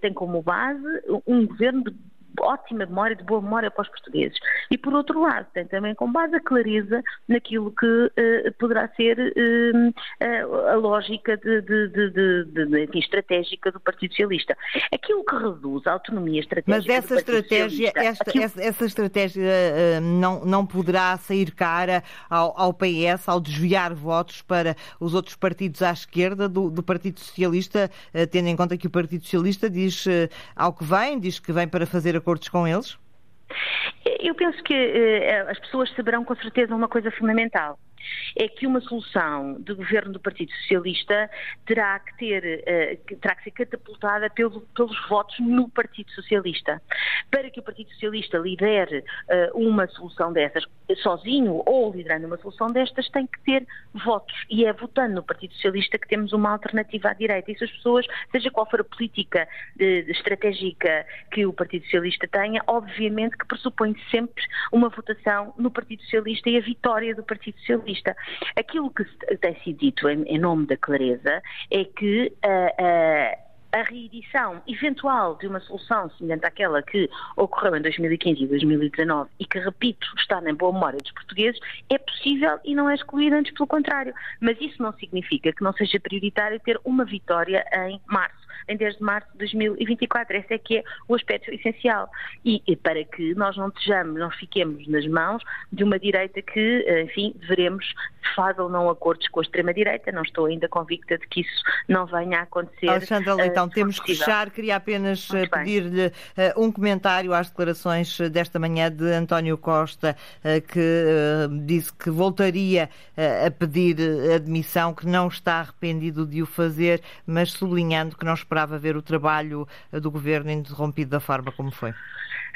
tem como base um governo de ótima memória, de boa memória para os portugueses. E, por outro lado, tem também com base a clareza naquilo que uh, poderá ser uh, a lógica de, de, de, enfim, estratégica do Partido Socialista. Aquilo que reduz a autonomia estratégica Mas essa estratégia, esta, aquilo... essa, essa, estratégia uh, não, não poderá sair cara ao, ao, PS, ao desviar votos para os outros partidos à esquerda do, do Partido Socialista, tendo em conta que o Partido Socialista diz ao que vem, diz que vem para fazer a acordos com eles? Eu penso que uh, as pessoas saberão com certeza uma coisa fundamental é que uma solução de governo do Partido Socialista terá que ter, uh, terá que ser catapultada pelo, pelos votos no Partido Socialista. Para que o Partido Socialista lidere uma solução dessas sozinho ou liderando uma solução destas, tem que ter votos. E é votando no Partido Socialista que temos uma alternativa à direita. E se as pessoas, seja qual for a política de, de estratégica que o Partido Socialista tenha, obviamente que pressupõe sempre uma votação no Partido Socialista e a vitória do Partido Socialista. Aquilo que tem sido dito em, em nome da clareza é que uh, uh, a reedição eventual de uma solução semelhante àquela que ocorreu em 2015 e 2019 e que, repito, está na boa memória dos portugueses, é possível e não é excluída, antes pelo contrário. Mas isso não significa que não seja prioritário ter uma vitória em março em 10 de março de 2024. Esse é que é o aspecto essencial. E, e para que nós não estejamos, não fiquemos nas mãos de uma direita que, enfim, veremos se faz ou não acordos com a extrema-direita. Não estou ainda convicta de que isso não venha a acontecer. Alexandra Leitão, uh, temos que fechar. Queria apenas eh, pedir-lhe uh, um comentário às declarações desta manhã de António Costa, uh, que disse que voltaria a pedir admissão, que não está arrependido de o fazer, mas sublinhando que não esperava ver o trabalho do governo interrompido da forma como foi.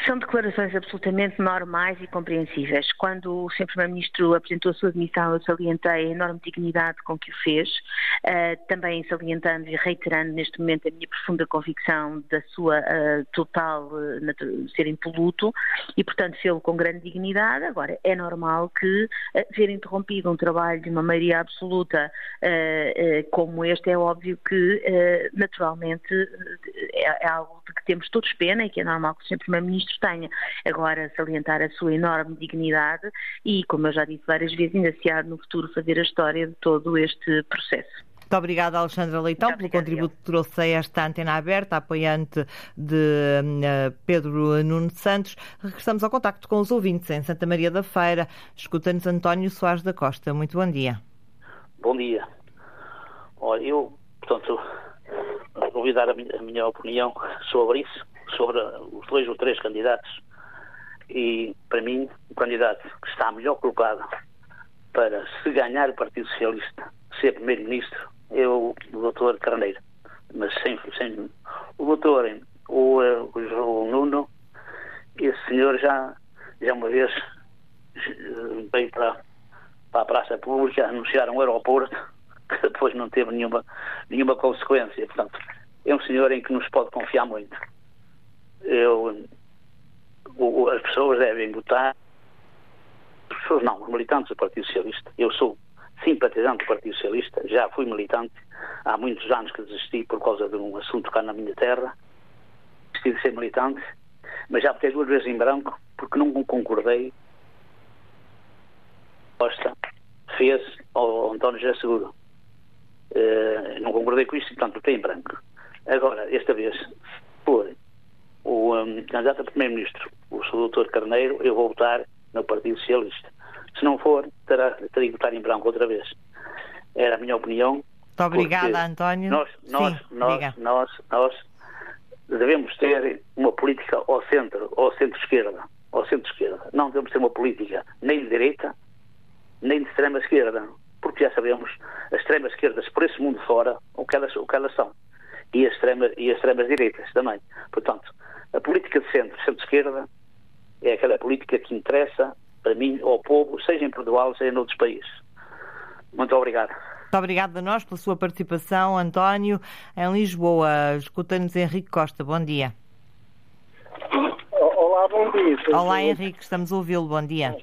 São declarações absolutamente normais e compreensíveis. Quando o Sr. Primeiro-Ministro apresentou a sua demissão, eu salientei a enorme dignidade com que o fez, uh, também salientando e reiterando neste momento a minha profunda convicção da sua uh, total uh, ser impoluto e, portanto, fê-lo com grande dignidade. Agora, é normal que ver interrompido um trabalho de uma maioria absoluta como este, é óbvio que, naturalmente, é, é algo de que temos todos pena e que é normal que o Sr. Primeiro-Ministro Ministro tenha. Agora, salientar a sua enorme dignidade e, como eu já disse várias vezes, ainda se há no futuro fazer a história de todo este processo. Muito obrigada, Alexandra Leitão, pelo contributo que trouxe a esta antena aberta, apoiante de uh, Pedro Nuno Santos. Regressamos ao contacto com os ouvintes em Santa Maria da Feira. Escuta-nos António Soares da Costa. Muito bom dia. Bom dia. Olha, eu, portanto, vou dar a minha, a minha opinião sobre isso, sobre os dois ou três candidatos. E, para mim, o candidato que está melhor colocado para, se ganhar o Partido Socialista, ser Primeiro-Ministro, é o, doutor Carneiro. Mas sem, sem o doutor, o, o, o Nuno, esse senhor já, já uma vez veio para, para a praça pública anunciar um aeroporto (laughs) que depois não teve nenhuma, nenhuma consequência. Portanto, é um senhor em que nos pode confiar muito. Eu, o, as pessoas devem votar. As pessoas não, os militantes do Partido Socialista. Eu sou simpatizante do Partido Socialista, já fui militante. Há muitos anos que desisti por causa de um assunto cá na minha terra. Desisti de ser militante, mas já votei duas vezes em branco porque não concordei. Costa fez ao António José Seguro. Uh, não concordei com isso, portanto, votei em branco. Agora, esta vez, por o um, candidato a Primeiro-Ministro, o Sr. Dr. Carneiro, eu vou votar no Partido Socialista. Se não for, terá, terá que votar em branco outra vez. Era a minha opinião. Muito obrigada, António. Nós, nós, Sim, nós, nós, nós devemos ter uma política ao centro, ao centro-esquerda. Ao centro-esquerda. Não devemos ter uma política nem de direita, nem de extrema-esquerda. Porque já sabemos, as extremas-esquerdas por esse mundo fora, o que elas, o que elas são e as, extrema, e as extremas direitas também. Portanto, a política de centro, centro-esquerda, é aquela política que interessa, para mim, ao povo, seja em Portugal, seja em outros países. Muito obrigado. Muito obrigado a nós pela sua participação, António. Em Lisboa, escuta-nos Henrique Costa. Bom dia. Olá, bom dia. Olá, Henrique, estamos a ouvi-lo. Bom dia.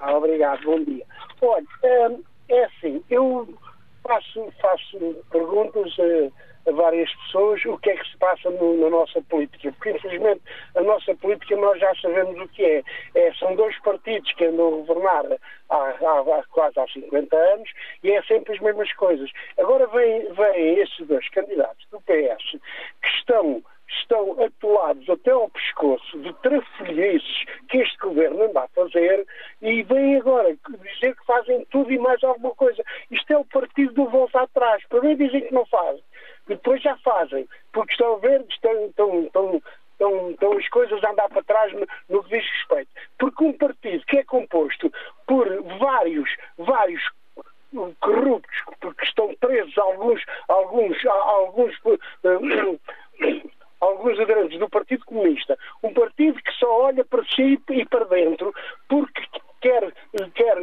Ah, obrigado, bom dia. Olha, hum, é assim, eu faço, faço perguntas eh, a várias pessoas o que é que se passa no, na nossa política, porque infelizmente a nossa política nós já sabemos o que é. é são dois partidos que andam a governar há, há, há, quase há 50 anos e é sempre as mesmas coisas. Agora vêm, vêm esses dois candidatos do PS que estão estão atolados até ao pescoço de trafolhices que este governo anda a fazer e vêm agora dizer que fazem tudo e mais alguma coisa. Isto é o partido do volta atrás. Mim dizem que não fazem depois já fazem, porque estão a ver, estão, estão, estão, estão, estão as coisas a andar para trás no, no que diz respeito. Porque um partido que é composto por vários, vários corruptos, porque estão presos alguns, alguns, alguns, uh, alguns aderentes do Partido Comunista, um partido que só olha para si e para dentro, porque quer, quer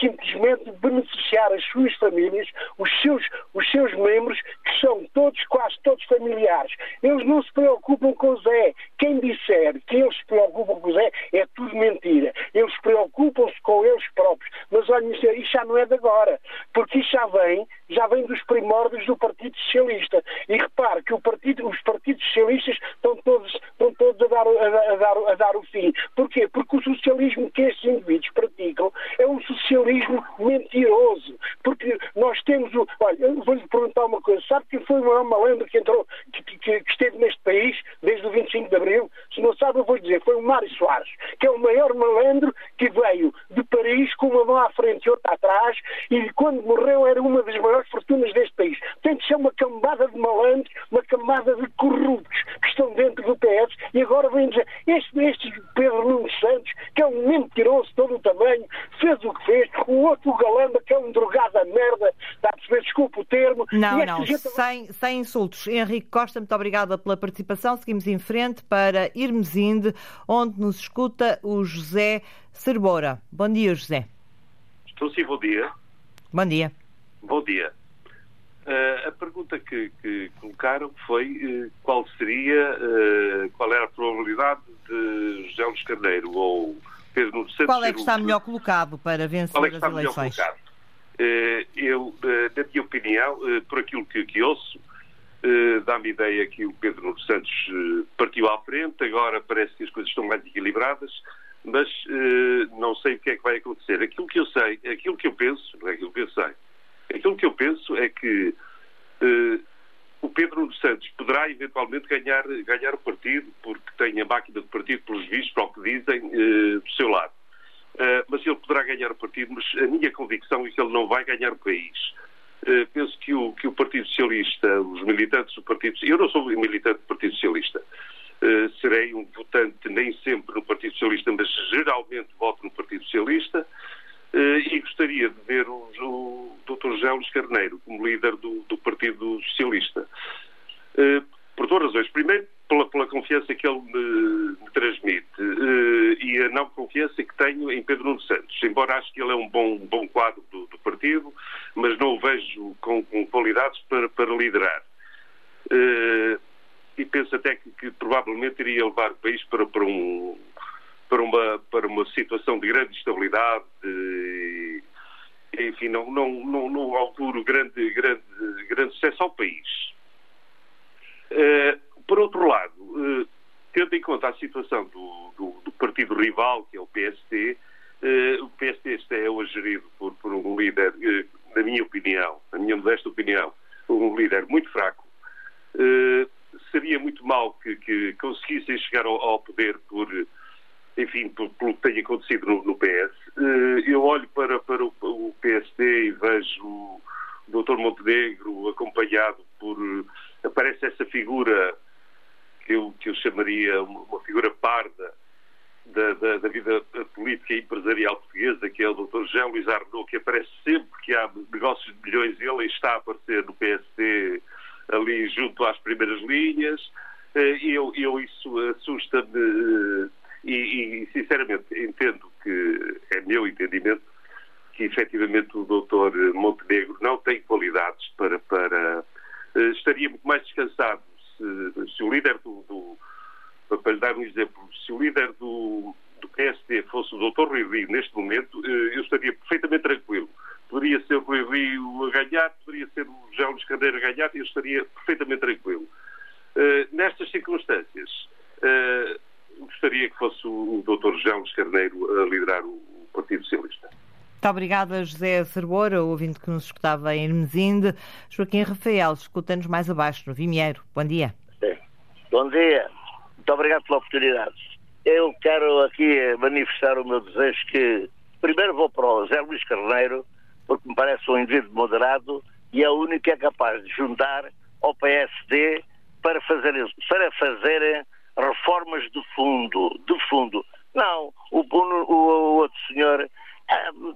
simplesmente beneficiar as suas famílias, os seus, os seus membros, que são todos, quase todos familiares. Eles não se preocupam com o Zé. Quem disser que eles se preocupam com o Zé é tudo mentira. Eles preocupam-se com eles próprios. Mas olha, isto já não é de agora, porque isto já vem, já vem dos primórdios do Partido Socialista. E repare que partido, os partidos socialistas estão todos, estão todos a, dar, a, a, dar, a dar o fim. Porquê? Porque o socialismo que estes indivíduos praticam é um socialismo mentiroso. Porque nós temos o. Olha, vou-lhe perguntar uma coisa. Sabe quem foi o maior malandro que entrou, que, que, que, esteve neste país desde o 25 de Abril? Se não sabe, eu vou dizer. Foi o Mário Soares, que é o maior malandro que veio de Paris com uma mão à frente e outra atrás e quando morreu era uma das maiores fortunas deste país. Tem de ser uma cambada de malandros, uma camada de corruptos que estão dentro do PS e agora vem dizer este, este Pedro Nuno Santos, que é um mentiroso todo o tamanho, fez o que fez, o outro o Galamba, que é um drogado a merda, dá a perceber, desculpa o termo. Não, não, gente... sem, sem insultos. Henrique Costa, muito obrigada pela participação. Seguimos em frente para Irmesinde, onde nos escuta o José Cerbora. Bom dia, José. Estou sim, bom dia. Bom dia. Bom dia. Uh, a pergunta que, que colocaram foi uh, qual seria, uh, qual era a probabilidade de José Luís Carneiro ou Nuno Santos... Qual é que está melhor colocado para vencer qual é que está as eleições? Melhor colocado? eu, na minha opinião, por aquilo que, que ouço, dá-me ideia que o Pedro Nuno Santos partiu à frente, agora parece que as coisas estão mais equilibradas, mas não sei o que é que vai acontecer. Aquilo que eu sei, aquilo que eu penso, não é aquilo que eu sei, Aquilo que eu penso é que o Pedro Nuno Santos poderá eventualmente ganhar, ganhar o partido, porque tem a máquina do partido, pelos vistos, para o que dizem, uh, do seu lado. Uh, mas ele poderá ganhar o partido, mas a minha convicção é que ele não vai ganhar o país. Uh, penso que o, que o Partido Socialista, os militantes do Partido Socialista, eu não sou militante do Partido Socialista, serei um votante nem sempre no Partido Socialista, mas geralmente voto no Partido Socialista, e gostaria de ver o, o Dr. José Luís Carneiro como líder do, do Partido Socialista. por duas razões. Primeiro, pela, pela confiança que ele me, me transmite uh, e a não confiança que tenho em Pedro Nuno Santos. Embora acho que ele é um bom, bom quadro do, do partido, mas não o vejo com, com qualidades para, para liderar. E penso até que, que, provavelmente iria levar o país para, para, um, para, uma, para uma situação de grande instabilidade. De, enfim, não, não, não, não auguro grande, grande, grande sucesso ao país. Uh, por outro lado, eh, tendo em conta a situação do, do, do partido rival, que é o PST, eh, o PST está é hoje gerido por, por um líder, na minha opinião, na minha modesta opinião, um líder muito fraco. seria muito mal que, que conseguissem chegar ao, ao, poder por, enfim, pelo que tem acontecido no, no PS. eu olho para, para o, o PSD e vejo o Dr. Montenegro acompanhado por. aparece essa figura que eu, que eu chamaria uma figura parda da, da, da, vida política e empresarial portuguesa, que é o Dr. Jean Luís Arnaud, que aparece sempre que há negócios de milhões, ele está a aparecer no PSD ali junto às primeiras linhas, eh, e eu, eu isso assusta-me eh, e, e, sinceramente entendo que é meu entendimento que efetivamente o Dr. Montenegro não tem qualidades para, para eh, estaria muito mais descansado se, se o líder do, do, Para lhe dar um exemplo, se o líder do, do PSD fosse o Dr. Rui Rio neste momento, eh, eu estaria perfeitamente tranquilo. Poderia ser o Rui Rio a ganhar, poderia ser o João Luís Candeiro a ganhar, eu estaria perfeitamente tranquilo. Uh, nestas circunstâncias, gostaria que fosse o, Dr. João Luís Carneiro a liderar o, Partido Socialista. Muito obrigada, José Cerboura, o ouvinte que nos escutava em Hermesinde. Joaquim Rafael, escuta-nos mais abaixo, no Vimieiro. Bom dia. Sim. Bom dia. Muito obrigado pela oportunidade. Eu quero aqui manifestar o meu desejo que primeiro vou para o José Luís Carneiro, porque me parece um indivíduo moderado e é o único que é capaz de juntar ao PSD para fazer, para fazer reformas de fundo, de fundo. Não, o, o, o outro senhor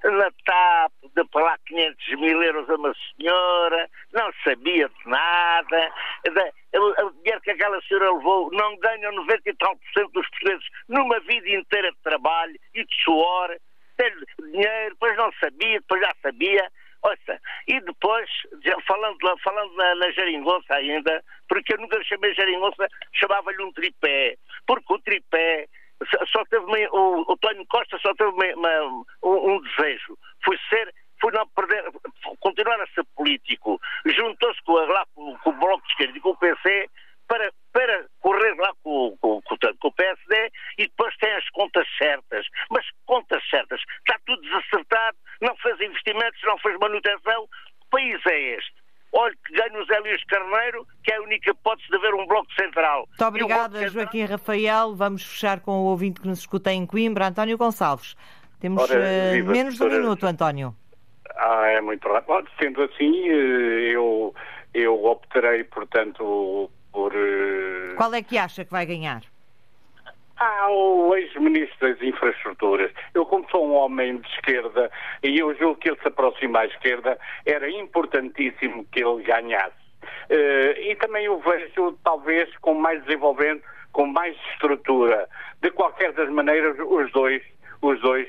na TAP, de pagar 500 mil euros a uma senhora, não sabia de nada, o dinheiro que aquela senhora levou não ganham 90 e tal por cento dos portugueses numa vida inteira de trabalho e de suor, ter dinheiro, depois não sabia, depois já sabia. Ouça, e depois, falando, falando na, na geringonça ainda, porque eu nunca chamei geringonça, chamava-lhe um tripé, porque o tripé só teve uma, o, o Tónio Costa só teve uma, uma, um, um, desejo, foi ser, foi não perder, continuar a ser político. Juntou-se com, lá com, com, o Bloco de Esquerda e com o PC para, para correr lá com, com, com, com o PSD e depois tem as contas certas. Mas contas certas, está tudo desacertado, não fez investimentos, não fez manutenção. Que país é este? olha que ganha o Zé Luís Carneiro, que é a única hipótese de haver um bloco central. Muito obrigada, Joaquim Rafael. Vamos fechar com o ouvinte que nos escuta em Coimbra, António Gonçalves. Temos Ora, uh, viva, menos de um minuto, António. Ah, é muito rápido. Sendo assim, eh, eu, eu optarei, portanto, por. Eh, Qual é que acha que vai ganhar? Ah, o ex-ministro das Infraestruturas. Eu, como sou um homem de esquerda, e eu julgo que ele se aproxima à esquerda, era importantíssimo que ele ganhasse. Uh, e também o vejo, talvez, com mais desenvolvimento, com mais estrutura. De qualquer das maneiras, os dois, os dois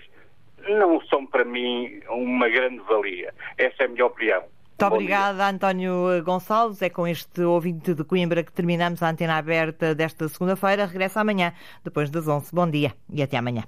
não são para mim uma grande valia. Essa é a minha opinião. Muito obrigada, António Gonçalves. É com este ouvinte de Coimbra que terminamos a antena aberta desta segunda-feira. Regressa amanhã, depois das 11. Bom dia e até amanhã.